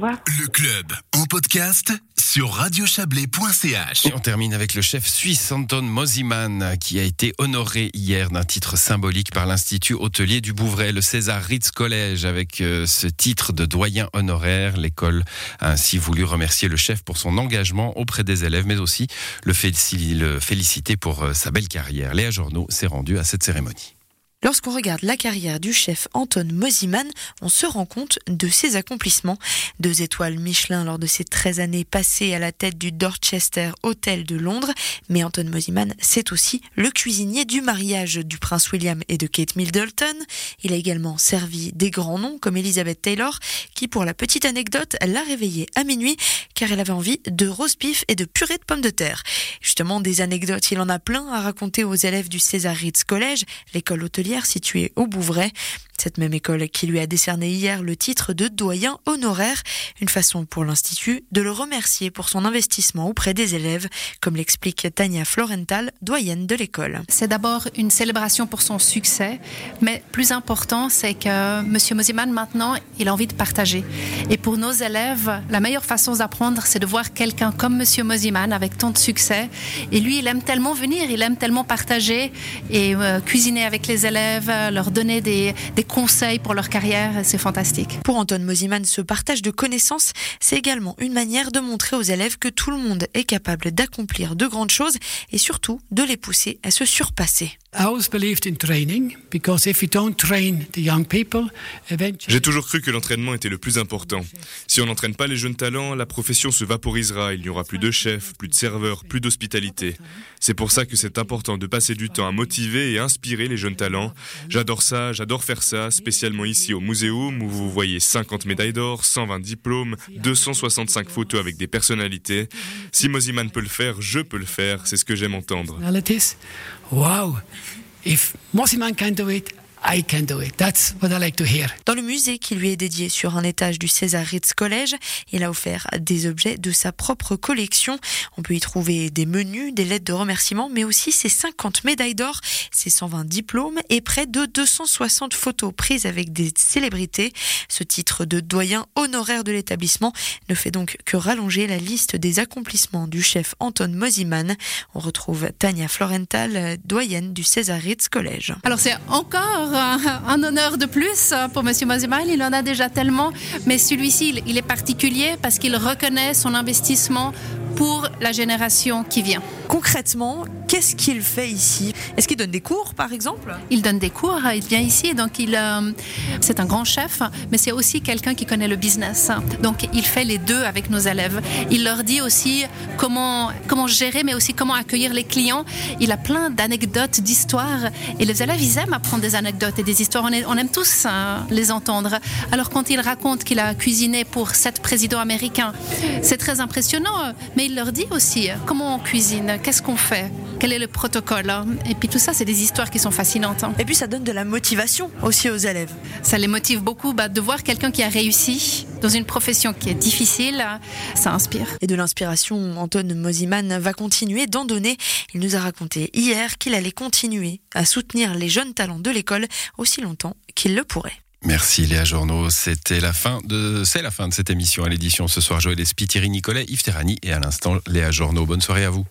Le club en podcast sur radiochablais.ch. Et on termine avec le chef suisse Anton Mosiman qui a été honoré hier d'un titre symbolique par l'Institut hôtelier du Bouvray, le César Ritz Collège, avec euh, ce titre de doyen honoraire. L'école a ainsi voulu remercier le chef pour son engagement auprès des élèves, mais aussi le, féliciter pour euh, sa belle carrière. Léa Journaux s'est rendue à cette cérémonie. Lorsqu'on regarde la carrière du chef Anton Mosiman, on se rend compte de ses accomplissements. Deux étoiles Michelin lors de ses 13 années passées à la tête du Dorchester Hotel de Londres. Mais Anton Mosiman, c'est aussi le cuisinier du mariage du prince William et de Kate Middleton. Il a également servi des grands noms comme Elizabeth Taylor, qui pour la petite anecdote l'a réveillée à minuit car elle avait envie de roast beef et de purée de pommes de terre. Justement, des anecdotes, il en a plein à raconter aux élèves du César Ritz College, l'école hôtelière située au Bouvray. Cette même école qui lui a décerné hier le titre de doyen honoraire, une façon pour l'Institut de le remercier pour son investissement auprès des élèves, comme l'explique Tania Florental, doyenne de l'école. C'est d'abord une célébration pour son succès, mais plus important, c'est que M. Mosiman, maintenant, il a envie de partager. Et pour nos élèves, la meilleure façon d'apprendre, c'est de voir quelqu'un comme M. Mosiman avec tant de succès. Et lui, il aime tellement venir, il aime tellement partager et euh, cuisiner avec les élèves, leur donner des, des conseils pour leur carrière, c'est fantastique. Pour Anton Mosiman, ce partage de connaissances, c'est également une manière de montrer aux élèves que tout le monde est capable d'accomplir de grandes choses et surtout de les pousser à se surpasser. J'ai toujours cru que l'entraînement était le plus important. Si on n'entraîne pas les jeunes talents, la profession se vaporisera, il n'y aura plus de chefs, plus de serveurs, plus d'hospitalité. C'est pour ça que c'est important de passer du temps à motiver et inspirer les jeunes talents. J'adore ça, j'adore faire ça, spécialement ici au Muséum où vous voyez 50 médailles d'or, 120 diplômes, 265 photos avec des personnalités. Si Mosiman peut le faire, je peux le faire, c'est ce que j'aime entendre. I can do it. That's what I like to hear. Dans le musée qui lui est dédié sur un étage du César Ritz College, il a offert des objets de sa propre collection. On peut y trouver des menus, des lettres de remerciement, mais aussi ses 50 médailles d'or, ses 120 diplômes et près de 260 photos prises avec des célébrités. Ce titre de doyen honoraire de l'établissement ne fait donc que rallonger la liste des accomplissements du chef Anton Mosiman. On retrouve Tania Florental, doyenne du César Ritz College. Alors c'est encore un, honneur de plus pour M. Mozimal. Il en a déjà tellement, mais celui-ci, il est particulier parce qu'il reconnaît son investissement pour la génération qui vient. Concrètement, qu'est-ce qu'il fait ici? Est-ce qu'il donne des cours, par exemple? Il donne des cours, il vient ici, donc il, euh, c'est un grand chef, mais c'est aussi quelqu'un qui connaît le business. Donc il fait les deux avec nos élèves. Il leur dit aussi comment, comment gérer, mais aussi comment accueillir les clients. Il a plein d'anecdotes, d'histoires, et les élèves, ils aiment apprendre des anecdotes et des histoires. On, aime tous hein, les entendre. Alors quand il raconte qu'il a cuisiné pour sept présidents américains, c'est très impressionnant, mais il leur dit aussi comment on cuisine, qu'est-ce qu'on fait, quel est le protocole. Hein. Et puis tout ça, c'est des histoires qui sont fascinantes. Hein. Et puis ça donne de la motivation aussi aux élèves. Ça les motive beaucoup bah, de voir quelqu'un qui a réussi dans une profession qui est difficile, ça inspire. Et de l'inspiration, Anton Mosiman va continuer d'en donner. Il nous a raconté hier qu'il allait continuer à soutenir les jeunes talents de l'école aussi longtemps qu'il le pourrait. Merci Léa Journaux. C'était la fin de, c'est la fin de cette émission à l'édition ce soir. Joël Espy, Thierry Nicolet, Yves Terrani et à l'instant Léa Journaux. Bonne soirée à vous.